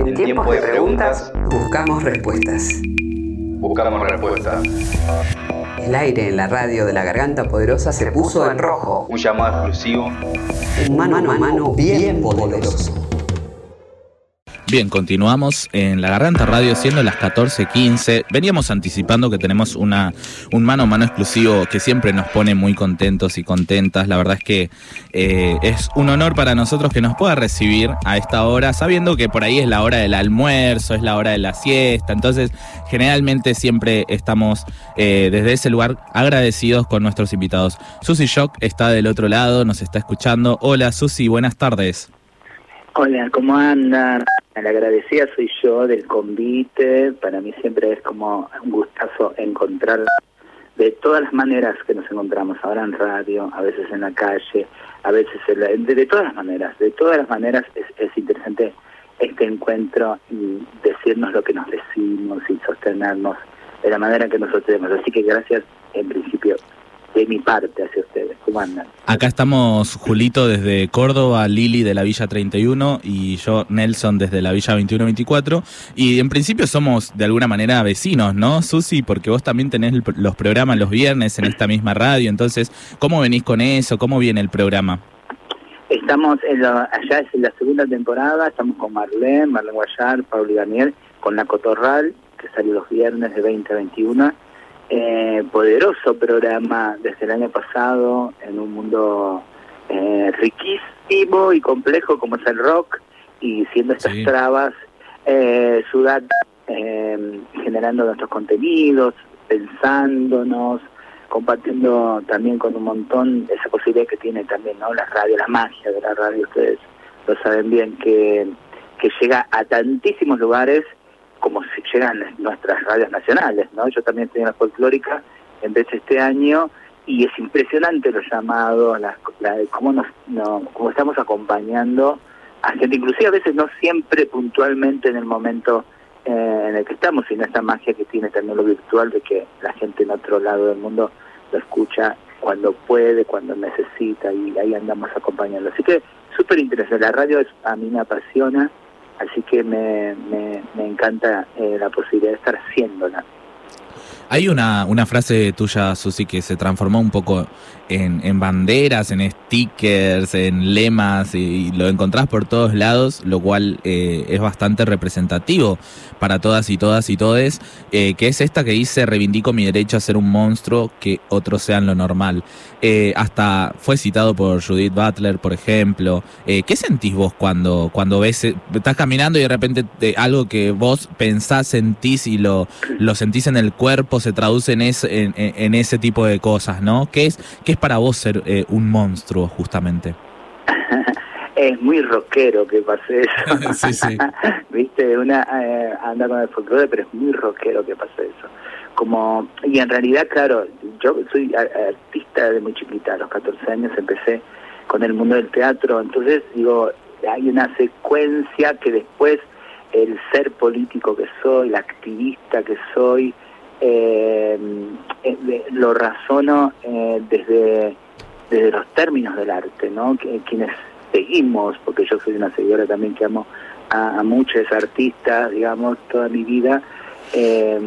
En tiempos de preguntas, buscamos respuestas. Buscamos respuestas. El aire en la radio de la garganta poderosa se puso en rojo. Un llamado exclusivo. Un mano a mano bien poderoso. Bien, continuamos en La Garganta Radio siendo las 14.15. Veníamos anticipando que tenemos una, un mano a mano exclusivo que siempre nos pone muy contentos y contentas. La verdad es que eh, es un honor para nosotros que nos pueda recibir a esta hora, sabiendo que por ahí es la hora del almuerzo, es la hora de la siesta. Entonces, generalmente siempre estamos eh, desde ese lugar agradecidos con nuestros invitados. Susi Shock está del otro lado, nos está escuchando. Hola Susi, buenas tardes. Hola, ¿cómo andan? La agradecida soy yo del convite. Para mí siempre es como un gustazo encontrar de todas las maneras que nos encontramos, ahora en radio, a veces en la calle, a veces en de, todas las maneras, de todas las maneras es, es interesante este encuentro y decirnos lo que nos decimos y sostenernos de la manera que nosotros tenemos. Así que gracias en principio de mi parte hacia ustedes. ¿Cómo andan? Acá estamos Julito desde Córdoba, Lili de la Villa 31 y yo Nelson desde la Villa 2124. Y en principio somos de alguna manera vecinos, ¿no, Susi? Porque vos también tenés los programas los viernes en esta misma radio. Entonces, ¿cómo venís con eso? ¿Cómo viene el programa? Estamos en allá es en la segunda temporada, estamos con Marlene, Marlene Guayar, Pablo y Daniel, con La Cotorral, que salió los viernes de 20 a 21 eh, poderoso programa desde el año pasado en un mundo eh, riquísimo y complejo como es el rock y siendo estas trabas, eh, Sudat eh, generando nuestros contenidos, pensándonos, compartiendo también con un montón esa posibilidad que tiene también no la radio, la magia de la radio, ustedes lo saben bien, que, que llega a tantísimos lugares como si llegan nuestras radios nacionales, ¿no? Yo también estoy en la folclórica, empecé este año y es impresionante los llamados, las, cómo, nos, no, cómo estamos acompañando a gente, inclusive a veces no siempre puntualmente en el momento eh, en el que estamos, sino esta magia que tiene también lo virtual de que la gente en otro lado del mundo lo escucha cuando puede, cuando necesita y ahí andamos acompañando. Así que súper interesante, la radio es, a mí me apasiona Así que me, me, encanta eh, la posibilidad de estar haciéndola. Hay una, una frase tuya, Susi, que se transformó un poco en, en banderas, en stickers, en lemas, y, lo encontrás por todos lados, lo cual eh, es bastante representativo para todas y todas y todes, eh, que es esta que dice, reivindico mi derecho a ser un monstruo, que otros sean lo normal. Eh, hasta fue citado por Judith Butler, por ejemplo. ¿Qué sentís vos cuando, cuando ves, estás caminando y de repente algo que vos pensás, sentís y lo, lo sentís en el cuerpo se traduce en, ese, en, ese tipo de cosas, ¿no? ¿Qué es, qué es para vos ser eh, un monstruo, justamente? es muy rockero que pase eso. sí, sí. Viste, una eh, anda con el folclore, pero es muy rockero que pase eso. Como, y en realidad, claro, yo soy artista de muy chiquita, a los 14 años empecé con el mundo del teatro, entonces digo, hay una secuencia que después el ser político que soy, la activista que soy, eh, eh, lo razono eh, desde, desde los términos del arte, ¿no? Que, quienes seguimos, porque yo soy una seguidora también que amo a, muchos artistas, digamos, toda mi vida, eh,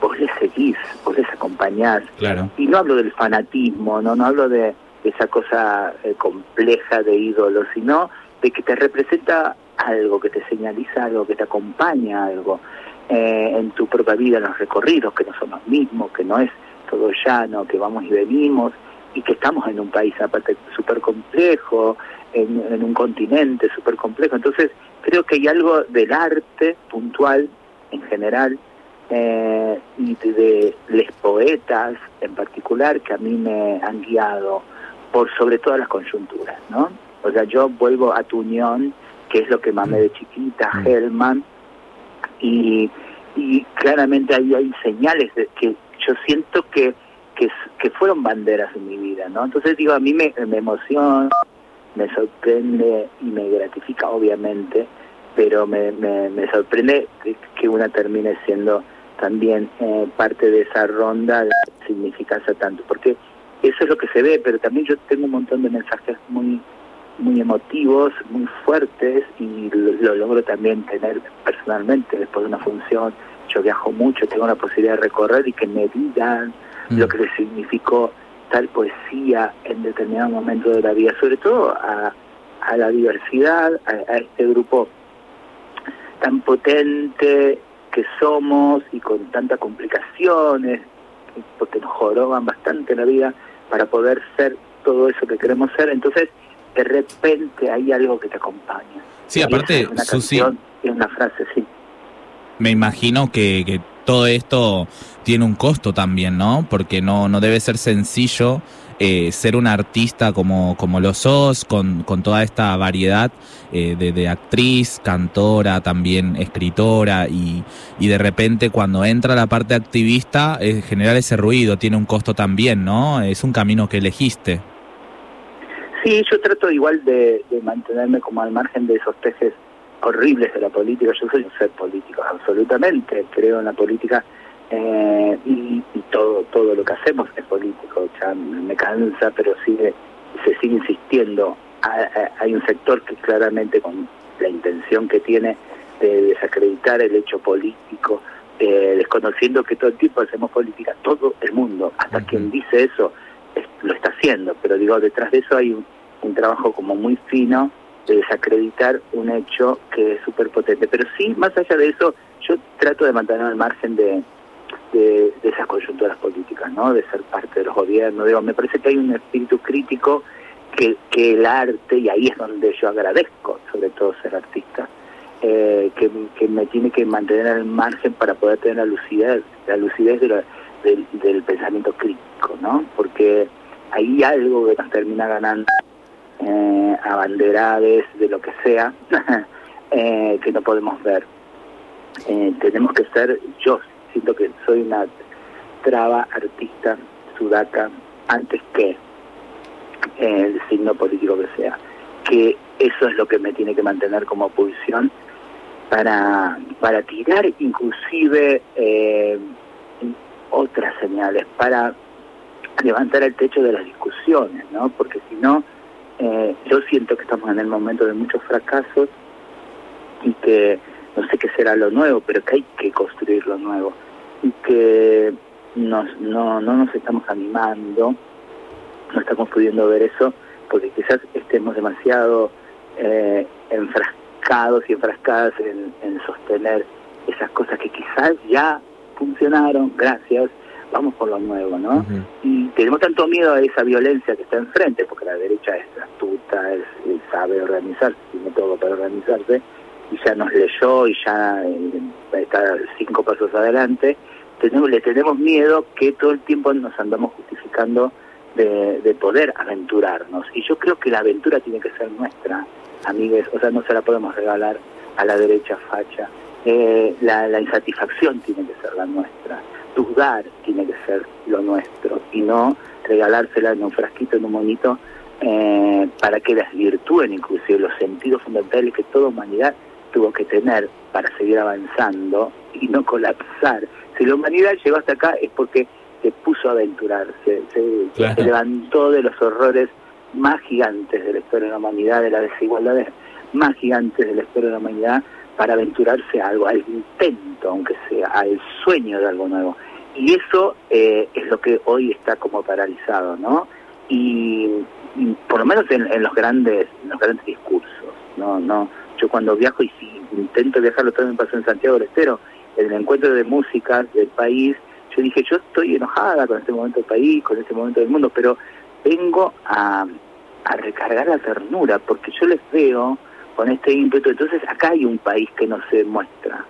vos les seguís, vos les acompañás. Claro. Y no hablo del fanatismo, no, no hablo de, esa cosa eh, compleja de ídolo, sino de que te representa algo, que te señaliza algo, que te acompaña algo eh, en tu propia vida, en los recorridos, que no son los mismos, que no es todo llano, que vamos y venimos, y que estamos en un país aparte súper complejo, en, un continente súper complejo. Entonces, creo que hay algo del arte puntual en general eh, y de, los poetas en particular que a mí me han guiado por sobre todas las coyunturas, ¿no? O sea, yo vuelvo a tu unión, que es lo que mamé de chiquita, mm. Hellman, y, claramente ahí hay señales de que yo siento que, que, que, fueron banderas en mi vida, ¿no? Entonces digo, a mí me, me emociona, me sorprende y me gratifica, obviamente, pero me, me, me sorprende que, una termine siendo también eh, parte de esa ronda de significancia tanto, porque eso es lo que se ve, pero también yo tengo un montón de mensajes muy muy emotivos, muy fuertes y lo, lo logro también tener personalmente después de una función. Yo viajo mucho, tengo la posibilidad de recorrer y que me digan Mm. lo que le significó tal poesía en determinado momento de la vida, sobre todo a, a la diversidad, a, a este grupo tan potente que somos y con tantas complicaciones, porque nos joroban bastante la vida para poder ser todo eso que queremos ser. Entonces, de repente hay algo que te acompaña. Sí, aparte, es una Susi, canción y una frase, sí. me imagino que, que todo esto tiene un costo también, ¿no? Porque no, no debe ser sencillo eh, ser un artista como, como lo sos, con, con toda esta variedad eh, de, de actriz, cantora, también escritora, y, y de repente cuando entra la parte activista, eh, generar ese ruido tiene un costo también, ¿no? Es un camino que elegiste. Sí, yo trato igual de, de mantenerme como al margen de esos peces horribles de la política. Yo soy un ser político, absolutamente. Creo en la política eh, y, y todo todo lo que hacemos es político. Ya me cansa, pero sigue se sigue insistiendo. Hay, hay un sector que claramente con la intención que tiene de desacreditar el hecho político, eh, desconociendo que todo el tiempo hacemos política, todo el mundo, hasta quien dice eso lo está haciendo, pero digo, detrás de eso hay un, trabajo como muy fino de desacreditar un hecho que es súper potente. Pero sí, más allá de eso, yo trato de mantener al margen de, de, de esas coyunturas políticas, ¿no? De ser parte de los gobiernos. Digo, me parece que hay un espíritu crítico que, que el arte, y ahí es donde yo agradezco, sobre todo ser artista, eh, que, que me tiene que mantener al margen para poder tener la lucidez, la lucidez de la- del, del pensamiento crítico, ¿no? Porque hay algo que nos termina ganando eh, abanderades de lo que sea eh, que no podemos ver. Eh, tenemos que ser, yo siento que soy una traba artista sudaca antes que el signo político que sea, que eso es lo que me tiene que mantener como pulsión para, para tirar inclusive eh, otras señales, para levantar el techo de las discusiones, ¿no? Porque si no, eh, yo siento que estamos en el momento de muchos fracasos y que no sé qué será lo nuevo, pero que hay que construir lo nuevo y que nos, no, no nos estamos animando, no estamos pudiendo ver eso porque quizás estemos demasiado eh, enfrascados y enfrascadas en, en sostener esas cosas que quizás ya funcionaron, gracias, vamos por lo nuevo, ¿no? Y tenemos tanto miedo a esa violencia que está enfrente, porque la derecha es astuta, es, es- sabe organizarse, tiene todo para organizarse, y ya nos leyó y ya eh, está cinco pasos adelante, tenemos, le tenemos miedo que todo el tiempo nos andamos justificando de, de poder aventurarnos. Y yo creo que la aventura tiene que ser nuestra, amigues, o sea, no se la podemos regalar a la derecha facha. Eh, la, la insatisfacción tiene que ser la nuestra dudar tiene que ser lo nuestro y no regalársela en un frasquito, en un monito, eh, para que desvirtúen inclusive los sentidos fundamentales que toda humanidad tuvo que tener para seguir avanzando y no colapsar. Si la humanidad llegó hasta acá es porque se puso a aventurarse, se, Claro. se levantó de los horrores más gigantes de la historia de la humanidad, de las desigualdades más gigantes de la historia de la humanidad, para aventurarse a algo, al intento, aunque sea, al sueño de algo nuevo. Y eso eh, es lo que hoy está como paralizado, ¿no? Y, y por lo menos en, los grandes en los grandes discursos, ¿no? no Yo cuando viajo y si intento viajar, lo también pasó en Santiago del Estero, en el encuentro de música del país, yo dije, yo estoy enojada con este momento del país, con este momento del mundo, pero vengo a recargar la ternura, porque yo les veo con este ímpetu. Entonces acá hay un país que no se muestra.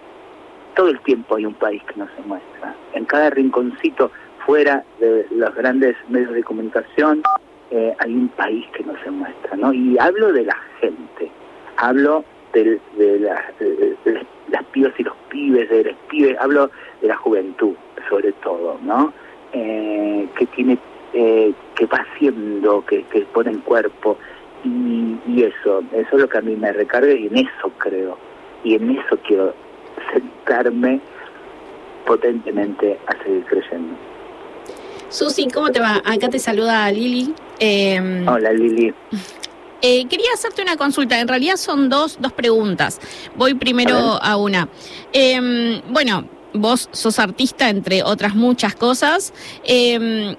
Todo el tiempo hay un país que no se muestra. En cada rinconcito fuera de los grandes medios de comunicación eh, hay un país que no se muestra, ¿no? Y hablo de la gente, hablo de, la- de- de las pibas y los pibes, de los pibes, hablo de la juventud, sobre todo, ¿no? Eh, que tiene, eh, que va haciendo, que, que pone en cuerpo, y, y eso, eso es lo que a mí me recarga y en eso creo. Y en eso quiero sentarme potentemente a seguir creyendo. Susi, ¿cómo te va? Acá te saluda Lili. Eh, Hola Lili. Eh, quería hacerte una consulta, en realidad son dos, dos preguntas. Voy primero a, una. Em, bueno, vos sos artista, entre otras muchas cosas. Em,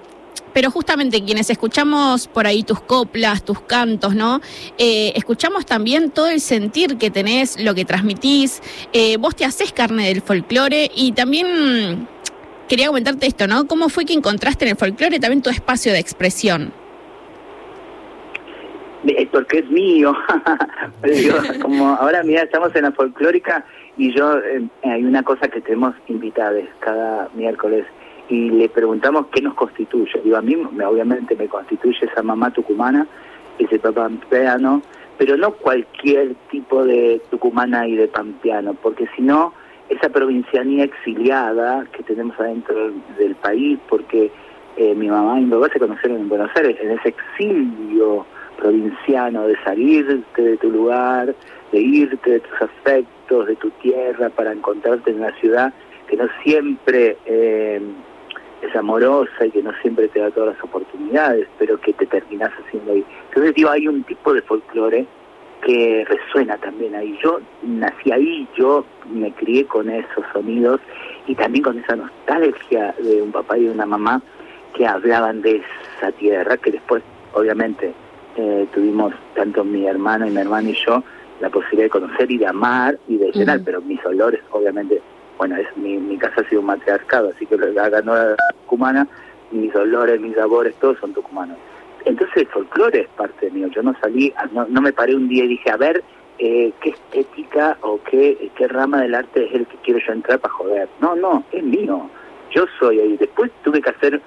pero justamente quienes escuchamos por ahí tus coplas, tus cantos, ¿no? Eh, escuchamos también todo el sentir que tenés, lo que transmitís. Eh, vos te haces carne del folclore y también quería comentarte esto, ¿no? ¿Cómo fue que encontraste en el folclore también tu espacio de expresión? Porque es mío. como ahora, mira, estamos en la folclórica y yo, eh, hay una cosa que tenemos invitadas cada miércoles y le preguntamos qué nos constituye. Digo, a mí obviamente me constituye esa mamá tucumana, ese papá pampeano, pero no cualquier tipo de tucumana y de pampeano, porque si no esa provincianía exiliada que tenemos adentro del país, porque eh, mi mamá y mi papá se conocieron en Buenos Aires, en ese exilio provinciano de salirte de tu lugar, de irte de tus afectos, de tu tierra, para encontrarte en una ciudad que no siempre eh, es amorosa y que no siempre te da todas las oportunidades, pero que te terminas haciendo ahí. Entonces digo, hay un tipo de folclore que resuena también ahí. Yo nací ahí, yo me crié con esos sonidos y también con esa nostalgia de un papá y de una mamá que hablaban de esa tierra, que después, obviamente, eh, tuvimos tanto mi hermano y mi hermano y yo la posibilidad de conocer y de amar y de llenar, pero mis olores, obviamente, bueno, es mi, mi casa ha sido un matriarcado, así que la ganó la tucumana, mis olores, mis sabores, todos son tucumanos. Entonces el folclore es parte mío. Yo no salí, no, no me paré un día y dije, a ver, eh, qué estética o qué, qué rama del arte es el que quiero yo entrar para joder. No, no, es mío. Yo soy ahí. Después tuve que hacer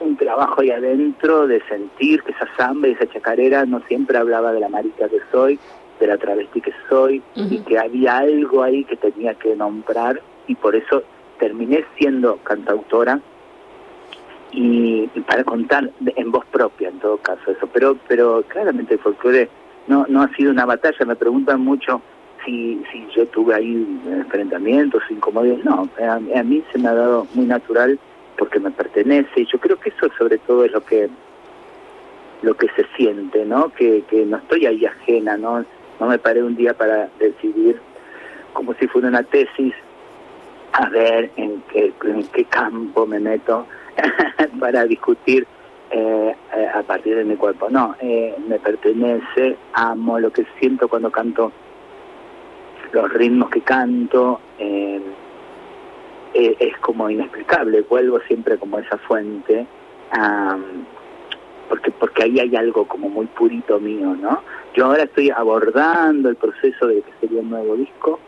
un trabajo ahí adentro de sentir que esa samba y esa chacarera no siempre hablaba de la marica que soy, de la travesti que soy, y que había algo ahí que tenía que nombrar, y por eso terminé siendo cantautora y, para contar en voz propia en todo caso eso. Pero pero claramente el folclore no no ha sido una batalla. Me preguntan mucho si si yo tuve ahí enfrentamientos incomodidades. No a, mí se me ha dado muy natural porque me pertenece. Y yo creo que eso sobre todo es lo que lo que se siente no que, que no estoy ahí ajena no no me paré un día para decidir como si fuera una tesis a ver en qué en qué campo me meto para discutir eh, eh, a partir de mi cuerpo. No, eh, me pertenece, amo lo que siento cuando canto, los ritmos que canto, es como inexplicable, vuelvo siempre como esa fuente, porque, porque ahí hay algo como muy purito mío, ¿no? Yo ahora estoy abordando el proceso de que sería un nuevo disco,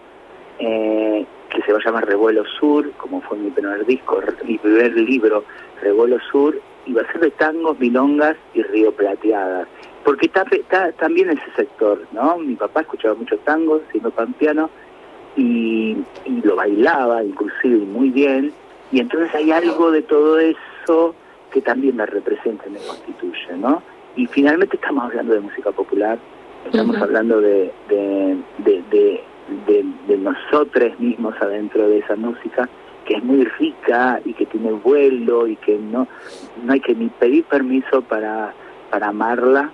que se va a llamar Revuelo Sur, como fue mi primer disco, mi primer libro, Revuelo Sur, y va a ser de tangos, milongas y río plateadas. Porque está, está también ese sector, ¿no? Mi papá escuchaba muchos tangos, siendo pampeano, y, y lo bailaba inclusive muy bien, y entonces hay algo de todo eso que también me representa y me constituye, ¿no? Y finalmente estamos hablando de música popular, estamos hablando de, de, de de, de nosotros mismos adentro de esa música que es muy rica y que tiene vuelo y que no no hay que ni pedir permiso para para amarla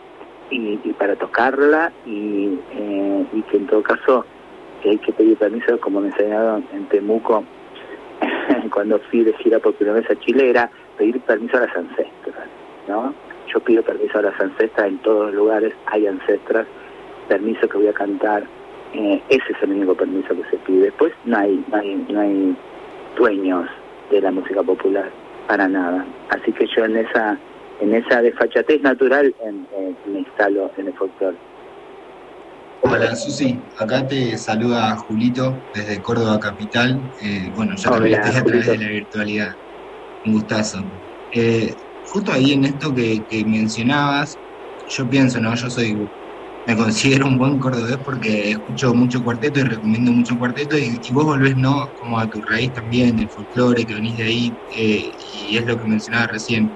y, para tocarla y, eh, y que en todo caso hay que pedir permiso como me enseñaron en Temuco cuando fui de gira por primera vez a Chile era pedir permiso a las ancestras no yo pido permiso a las ancestras en todos los lugares hay ancestras permiso que voy a cantar eh, ese es el único permiso que se pide. Después no hay, no hay, no hay dueños de la música popular para nada. Así que yo en esa en esa desfachatez natural en, me instalo en el folclore. Hola Susi, acá te saluda Julito desde Córdoba Capital. Eh, bueno, ya te a través de la virtualidad. Un gustazo. Eh, justo ahí en esto que, que mencionabas, yo pienso, ¿no? Yo soy me considero un buen cordobés porque escucho mucho cuarteto y recomiendo mucho cuarteto y, vos volvés no como a tu raíz también del folclore que venís de ahí eh, y es lo que mencionaba recién.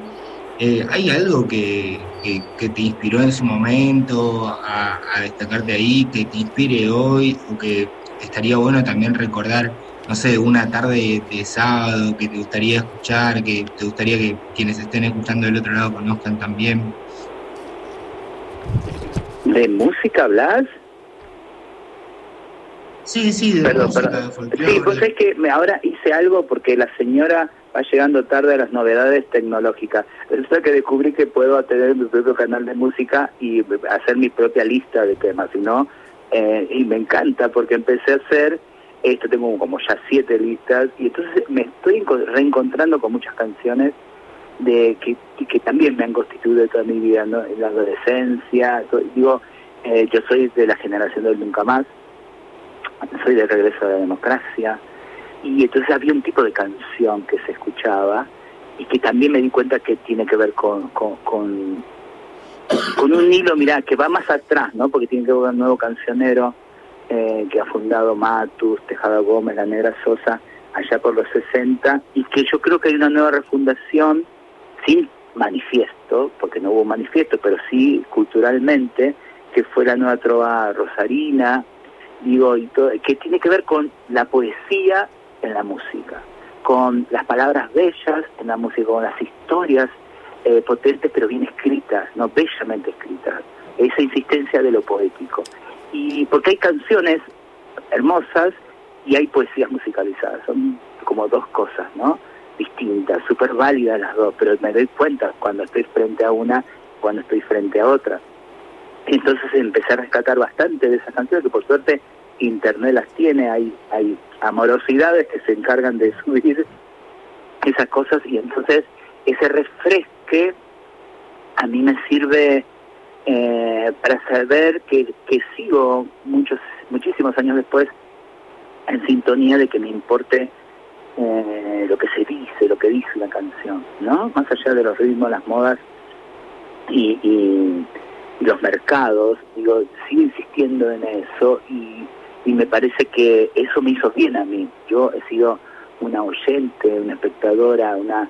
Eh, ¿Hay algo que, que, te inspiró en su momento a, destacarte ahí, que te inspire hoy o que estaría bueno también recordar, no sé, una tarde de sábado que te gustaría escuchar, que te gustaría que quienes estén escuchando del otro lado conozcan también? ¿De música hablas? Sí, sí, de Perdón, música, perdón. de folclore. Sí, pues es que me- ahora hice algo porque la señora va llegando tarde a las novedades tecnológicas. Resulta que descubrí que puedo tener mi propio canal de música y hacer mi propia lista de temas, y no eh, y me encanta porque empecé a hacer esto, tengo como ya siete listas y entonces me estoy enco- reencontrando con muchas canciones de que, que también me han constituido toda mi vida, ¿no? En la adolescencia, digo, eh, yo soy de la generación del nunca más, soy de regreso a la democracia, y entonces había un tipo de canción que se escuchaba y que también me di cuenta que tiene que ver con, con, con, con un hilo, mirá, que va más atrás, ¿no? Porque tiene que ver con un nuevo cancionero eh, que ha fundado Matus, Tejada Gómez, La Negra Sosa, allá por los 60, y que yo creo que hay una nueva refundación sin manifiesto, porque no hubo manifiesto, pero sí culturalmente, que fue la nueva trova rosarina, digo, y todo, que tiene que ver con la poesía en la música, con las palabras bellas en la música, con las historias eh, potentes pero bien escritas, no bellamente escritas, esa insistencia de lo poético. Y porque hay canciones hermosas y hay poesías musicalizadas, son como dos cosas, ¿no? Distintas, súper válidas las dos, pero me doy cuenta cuando estoy frente a una, cuando estoy frente a otra. Entonces empecé a rescatar bastante de esas canciones, que por suerte internet las tiene, hay, hay amorosidades que se encargan de subir esas cosas y entonces ese refresque a mí me sirve eh, para saber que, que sigo muchos muchísimos años después en sintonía de que me importe eh, lo que se dice, lo que dice una canción, ¿no? Más allá de los ritmos, las modas y, y, y los mercados, digo, sigo insistiendo en eso y, y me parece que eso me hizo bien a mí. Yo he sido una oyente, una espectadora, una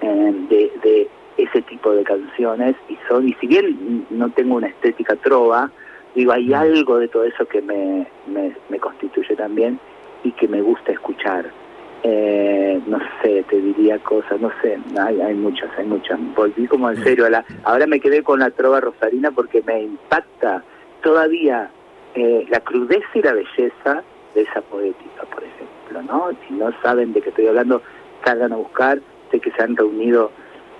eh, de, de ese tipo de canciones y son y si bien no tengo una estética trova, digo, hay algo de todo eso que me, me, me constituye también y que me gusta escuchar. Eh, no sé, te diría cosas, no sé, hay, hay muchas, hay muchas. Volví como en serio a la... Ahora me quedé con la trova rosarina porque me impacta todavía eh, la crudeza y la belleza de esa poética, por ejemplo, ¿no? Si no saben de qué estoy hablando, salgan a buscar, sé que se han reunido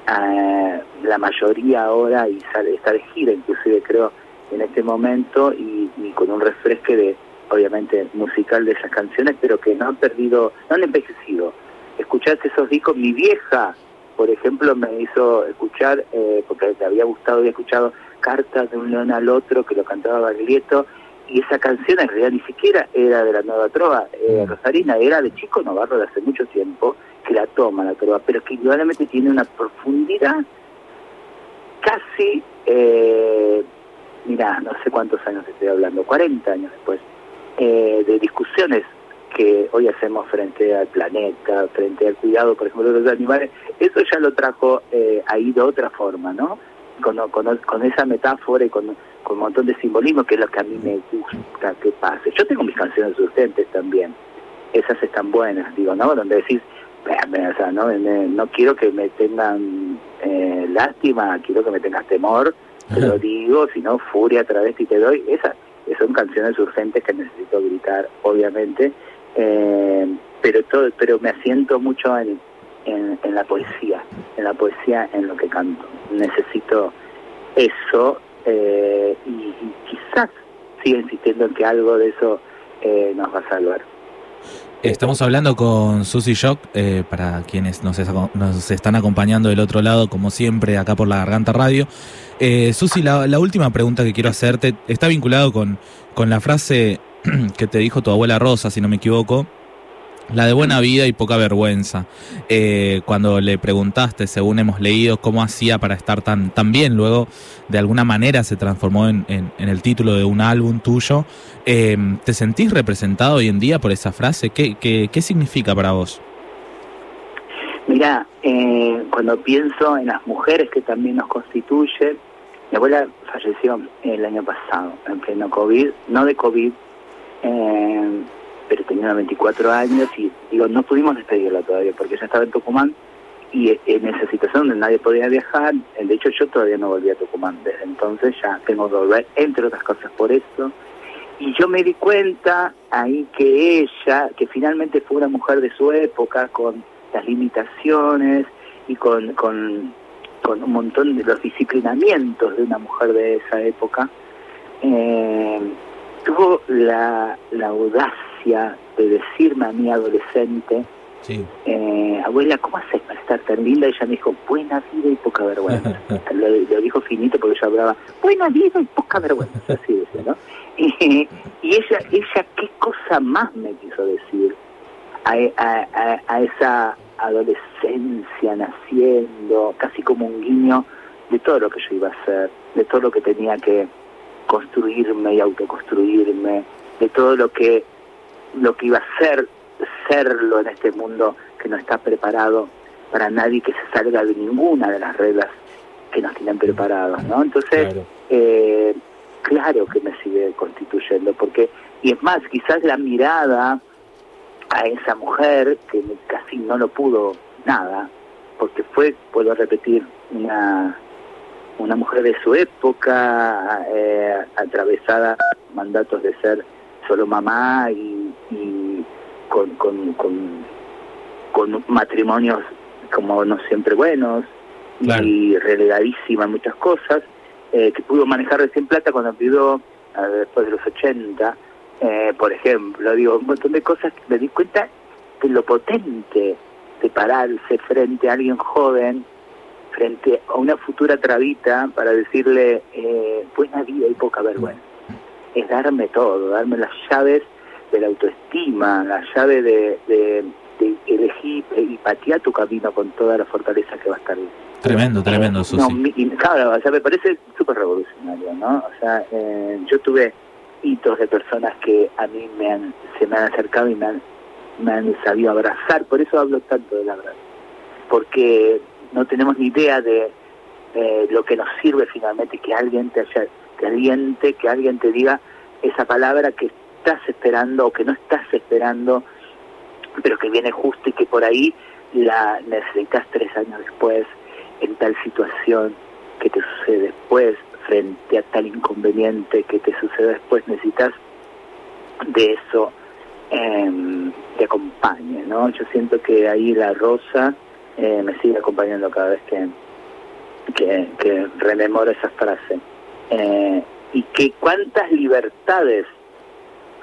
eh, la mayoría ahora y sale, está de gira inclusive creo en este momento y, y con un refresque de obviamente musical de esas canciones pero que no han perdido no han envejecido. Escuchaste esos discos mi vieja por ejemplo me hizo escuchar eh, porque le había gustado había escuchado cartas de un león al otro que lo cantaba Baglietto y esa canción en realidad ni siquiera era de la nueva trova eh, Rosarina era de Chico Navarro de hace mucho tiempo que la toma la trova, pero que indudablemente tiene una profundidad casi, eh, mira, no sé cuántos años estoy hablando, 40 años después, eh, de discusiones que hoy hacemos frente al planeta, frente al cuidado, por ejemplo, de los animales, eso ya lo trajo eh, ahí de otra forma, ¿no? Con, con, con esa metáfora y con, con un montón de simbolismo que es lo que a mí me gusta que pase. Yo tengo mis canciones urgentes también, esas están buenas, digo, ¿no? Donde decís, o sea, no, no quiero que me tengan eh, lástima, quiero que me tengas temor, te lo digo, si no, furia a través y te doy. Esas son canciones urgentes que necesito gritar, obviamente, eh, pero todo, pero me asiento mucho en, en, en, la poesía, en la poesía en lo que canto. Necesito eso eh, y, y, quizás siga insistiendo en que algo de eso eh, nos va a salvar. Estamos hablando con Susy Shock, eh, para quienes nos, es, nos, están acompañando del otro lado, como siempre, acá por la Garganta Radio. Eh, Susy, la, la, última pregunta que quiero hacerte está vinculado con, con la frase que te dijo tu abuela Rosa, si no me equivoco, la de buena vida y poca vergüenza. Eh, cuando le preguntaste, según hemos leído, cómo hacía para estar tan, tan bien, luego de alguna manera se transformó en, en, el título de un álbum tuyo. Eh, ¿Te sentís representado hoy en día por esa frase? ¿Qué, qué, qué significa para vos? Mira, eh, cuando pienso en las mujeres que también nos constituye, mi abuela falleció el año pasado, en pleno COVID, no de COVID, eh, pero tenía 24 años y digo, no pudimos despedirla todavía porque ella estaba en Tucumán y en esa situación donde nadie podía viajar, de hecho yo todavía no volví a Tucumán, desde entonces ya tengo que volver, entre otras cosas por eso, y yo me di cuenta ahí que ella, que finalmente fue una mujer de su época, con las limitaciones y con, con, con un montón de los disciplinamientos de una mujer de esa época, eh, tuvo la, la audacia de decirme a mi adolescente, Sí. Eh, abuela, ¿cómo haces para estar tan linda? Ella me dijo, buena vida y poca vergüenza. lo, dijo finito porque yo hablaba, buena vida y poca vergüenza, así dice, ¿no? Y, ella, ella, ¿qué cosa más me quiso decir a, a, a, esa adolescencia naciendo, casi como un guiño de todo lo que yo iba a hacer, de todo lo que tenía que construirme y autoconstruirme, de todo lo que lo que iba a ser serlo en este mundo que no está preparado para nadie que se salga de ninguna de las reglas que nos tienen preparados, ¿no? Entonces, claro. Eh, claro que me sigue constituyendo, porque, y es más, quizás la mirada a esa mujer, que casi no lo pudo nada, porque fue, puedo repetir, una, una mujer de su época, eh, atravesada mandatos de ser solo mamá y, con, con, con, matrimonios como no siempre buenos y relegadísima en muchas cosas, eh, que pudo manejar recién plata cuando pidió después de los 80, eh, por ejemplo, digo, un montón de cosas que me di cuenta de lo potente de pararse frente a alguien joven, frente a una futura trabita para decirle eh, buena vida y poca vergüenza. Es darme todo, darme las llaves de la autoestima, la llave de, de, elegir y patear tu camino con toda la fortaleza que va a estar. Tremendo, tremendo, Susi. No, claro, o sea, me parece súper revolucionario, ¿no? O sea, eh, yo tuve hitos de personas que a mí me han, se me han acercado y me han, me han sabido abrazar, por eso hablo tanto de la verdad, porque no tenemos ni idea de eh, lo que nos sirve finalmente que alguien te haya, te aliente, que alguien te diga esa palabra que estás esperando o que no estás esperando, pero que viene justo y que por ahí la necesitas tres años después, en tal situación que te sucede después, frente a tal inconveniente que te sucede después, necesitas de eso eh, te acompañe, ¿no? Yo siento que ahí la rosa eh, me sigue acompañando cada vez que, que, que rememoro esa frase. Eh, y que cuántas libertades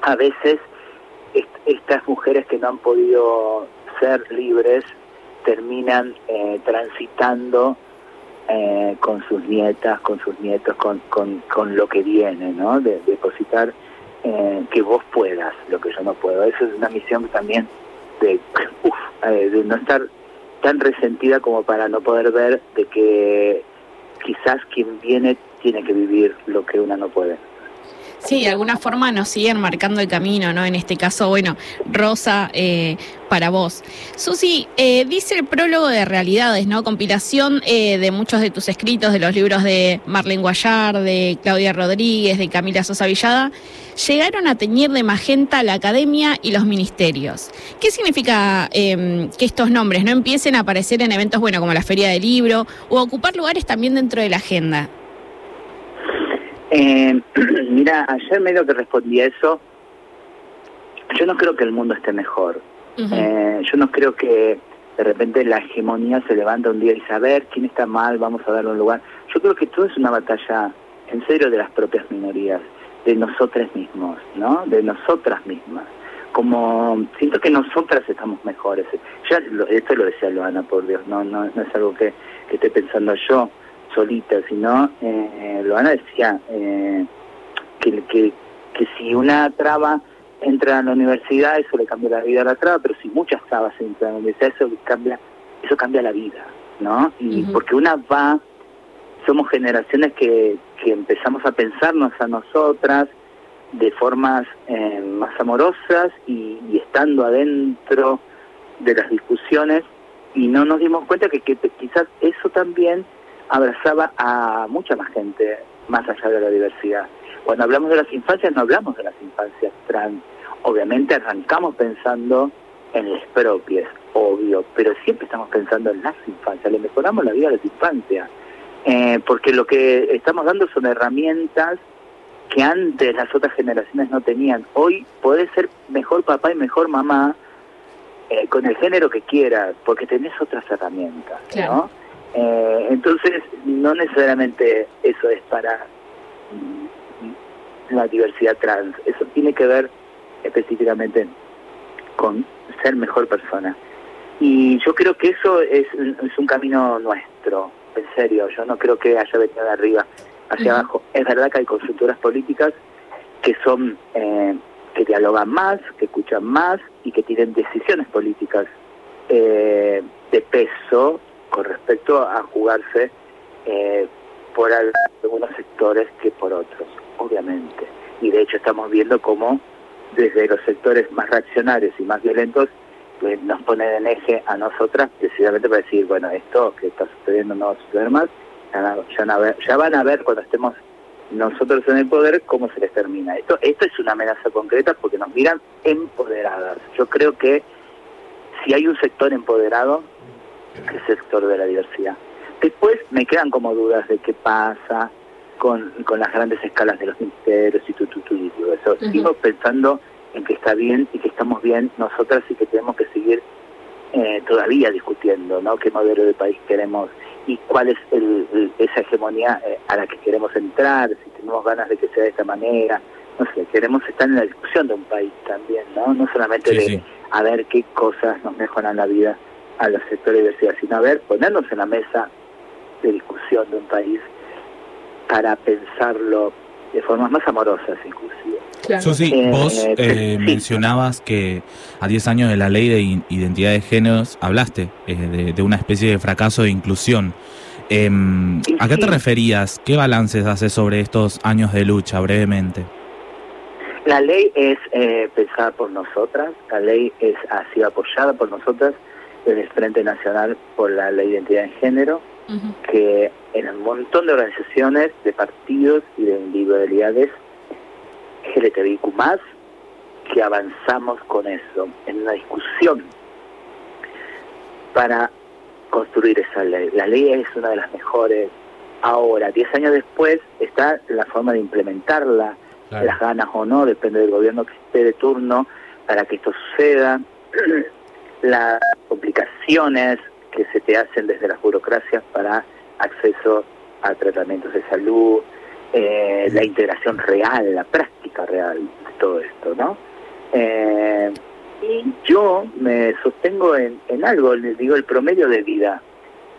a veces estas mujeres que no han podido ser libres terminan eh, transitando eh, con sus nietas, con sus nietos, con, con, con lo que viene, ¿no? De, depositar eh, que vos puedas lo que yo no puedo. Eso es una misión también de, de no estar tan resentida como para no poder ver de que quizás quien viene tiene que vivir lo que una no puede. Sí, de alguna forma nos siguen marcando el camino, ¿no? En este caso, bueno, Rosa, eh, para vos. Susi, eh, dice el prólogo de Realidades, ¿no? Compilación eh, de muchos de tus escritos, de los libros de Marlene Guayar, de Claudia Rodríguez, de Camila Sosa Villada, llegaron a teñir de magenta la academia y los ministerios. ¿Qué significa em, que estos nombres no empiecen a aparecer en eventos, bueno, como la Feria del Libro, o ocupar lugares también dentro de la agenda? Eh, mira, ayer medio que respondí a eso. Yo no creo que el mundo esté mejor. eh, yo no creo que de repente la hegemonía se levanta un día y ver, ¿quién está mal? Vamos a darle un lugar. Yo creo que todo es una batalla, en serio, de las propias minorías, de nosotras mismos, ¿no? De nosotras mismas. Como siento que nosotras estamos mejores. Ya esto lo decía Loana, por Dios, no, no, no es algo que, que esté pensando yo solita, sino, eh, Loana decía eh, que, que, que si una traba entra a la universidad, eso le cambia la vida a la traba, pero si muchas trabas entran a la universidad, eso cambia, eso cambia la vida, ¿no? Y porque una va, somos generaciones que, que empezamos a pensarnos a nosotras de formas eh, más amorosas y, y, estando adentro de las discusiones y no nos dimos cuenta que, que quizás eso también abrazaba a mucha más gente más allá de la diversidad. Cuando hablamos de las infancias no hablamos de las infancias trans. Obviamente arrancamos pensando en las propias, obvio, pero siempre estamos pensando en las infancias, le mejoramos la vida a las infancias, eh, porque lo que estamos dando son herramientas que antes las otras generaciones no tenían. Hoy podés ser mejor papá y mejor mamá eh, con el género que quieras, porque tenés otras herramientas, ¿no? Eh, entonces, no necesariamente eso es para mm, la diversidad trans, eso tiene que ver específicamente con ser mejor persona. Y yo creo que eso es, es un camino nuestro, en serio, yo no creo que haya venido de arriba hacia abajo. Es verdad que hay consultoras políticas que son eh, que dialogan más, que escuchan más y que tienen decisiones políticas eh, de peso con respecto a jugarse eh, por algunos sectores que por otros, obviamente. Y de hecho estamos viendo cómo desde los sectores más reaccionarios y más violentos pues, nos ponen en eje a nosotras precisamente para decir, bueno, esto que está sucediendo no va a suceder más, ya, van a ver cuando estemos nosotros en el poder cómo se les termina. Esto, esto es una amenaza concreta porque nos miran empoderadas. Yo creo que si hay un sector empoderado, el sector de la diversidad. Después me quedan como dudas de qué pasa con, con las grandes escalas de los ministerios y todo eso. Sigo pensando en que está bien y que estamos bien nosotras y que tenemos que seguir eh, todavía discutiendo, ¿no? ¿Qué modelo de país queremos? y cuál es esa hegemonía eh, a la que queremos entrar, si tenemos ganas de que sea de esta manera, no sé, queremos estar en la discusión de un país también, ¿no? No solamente de a ver qué cosas nos mejoran la vida a los sectores de diversidad, sino a ver, ponernos en la mesa de discusión de un país para pensarlo de formas más amorosas inclusive. Susi, eh, vos eh, mencionabas que a 10 años de la ley de identidad de géneros hablaste eh, de, una especie de fracaso de inclusión. Em, ¿A qué te referías? ¿Qué balances haces sobre estos años de lucha brevemente? La ley es pensada por nosotras, la ley es, ha sido apoyada por nosotras desde el Frente Nacional por la Ley de Identidad de Género, que en un montón de organizaciones, de partidos y de individualidades LGTBIQ más, que avanzamos con eso, en una discusión para construir esa ley. La ley es una de las mejores. Ahora, 10 años después, está la forma de implementarla, las ganas o no, depende del gobierno que esté de turno, para que esto suceda, las complicaciones que se te hacen desde las burocracias para acceso a tratamientos de salud, eh, la integración real, la práctica real de todo esto, ¿no? Eh, y yo me sostengo en, en algo, les digo, el promedio de vida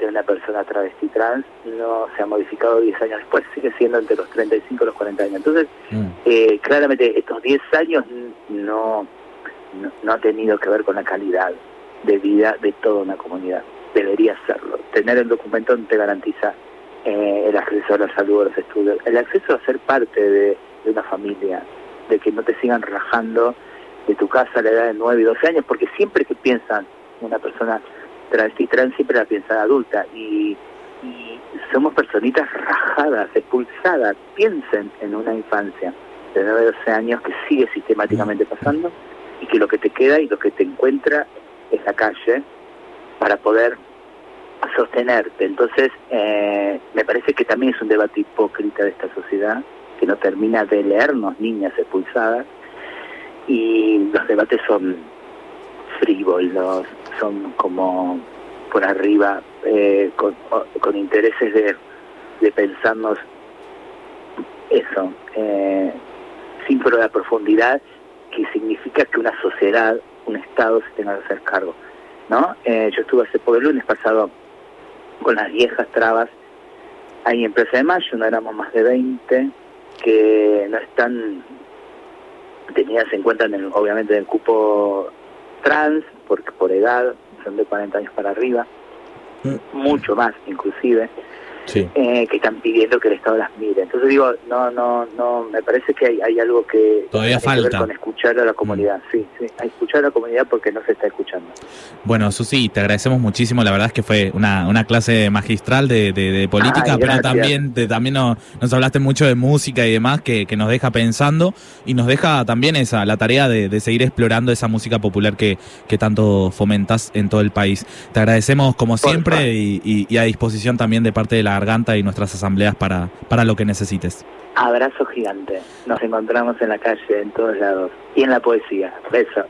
de una persona travesti trans no se ha modificado 10 años después, sigue siendo entre los 35 y los 40 años. Entonces, mm. eh, claramente estos 10 años no, no, no, ha tenido que ver con la calidad de vida de toda una comunidad. Debería serlo. Tener el documento no te garantiza eh, el acceso a la salud, a los estudios, el acceso a ser parte de, una familia, de que no te sigan rajando de tu casa a la edad de 9 y 12 años, porque siempre que piensan una persona travesti trans, siempre la piensan adulta, y, somos personitas rajadas, expulsadas, piensen en una infancia de 9 a 12 años que sigue sistemáticamente pasando, y que lo que te queda y lo que te encuentra es la calle para poder sostenerte. Entonces, eh, me parece que también es un debate hipócrita de esta sociedad, que no termina de leernos niñas expulsadas, y los debates son frívolos, son como por arriba, eh, con, intereses de, de pensarnos eso, eh, sin la profundidad que significa que una sociedad, un Estado se tenga que hacer cargo. ¿no? Eh, yo estuve hace por el lunes pasado con las viejas trabas ahí en Plaza de Mayo, no éramos más de 20, que no están tenidas en cuenta en el, obviamente en el cupo trans, porque por edad son de 40 años para arriba, mm. mucho más inclusive. Eh, que están pidiendo que el Estado las mire. Entonces digo, no, no, no, me parece que hay, hay algo que todavía tiene falta que ver con escuchar a la comunidad, mm. sí, sí, a escuchar a la comunidad porque no se está escuchando. Bueno, Susi, te agradecemos muchísimo, la verdad es que fue una, una clase magistral de, de, política, pero también, también nos, nos, hablaste mucho de música y demás que, que, nos deja pensando y nos deja también esa, la tarea de, de seguir explorando esa música popular que, que tanto fomentas en todo el país. Te agradecemos como siempre y, y, a disposición también de parte de la garganta y nuestras asambleas para, para lo que necesites. Abrazo gigante. Nos encontramos en la calle, en todos lados. Y en la poesía. Beso.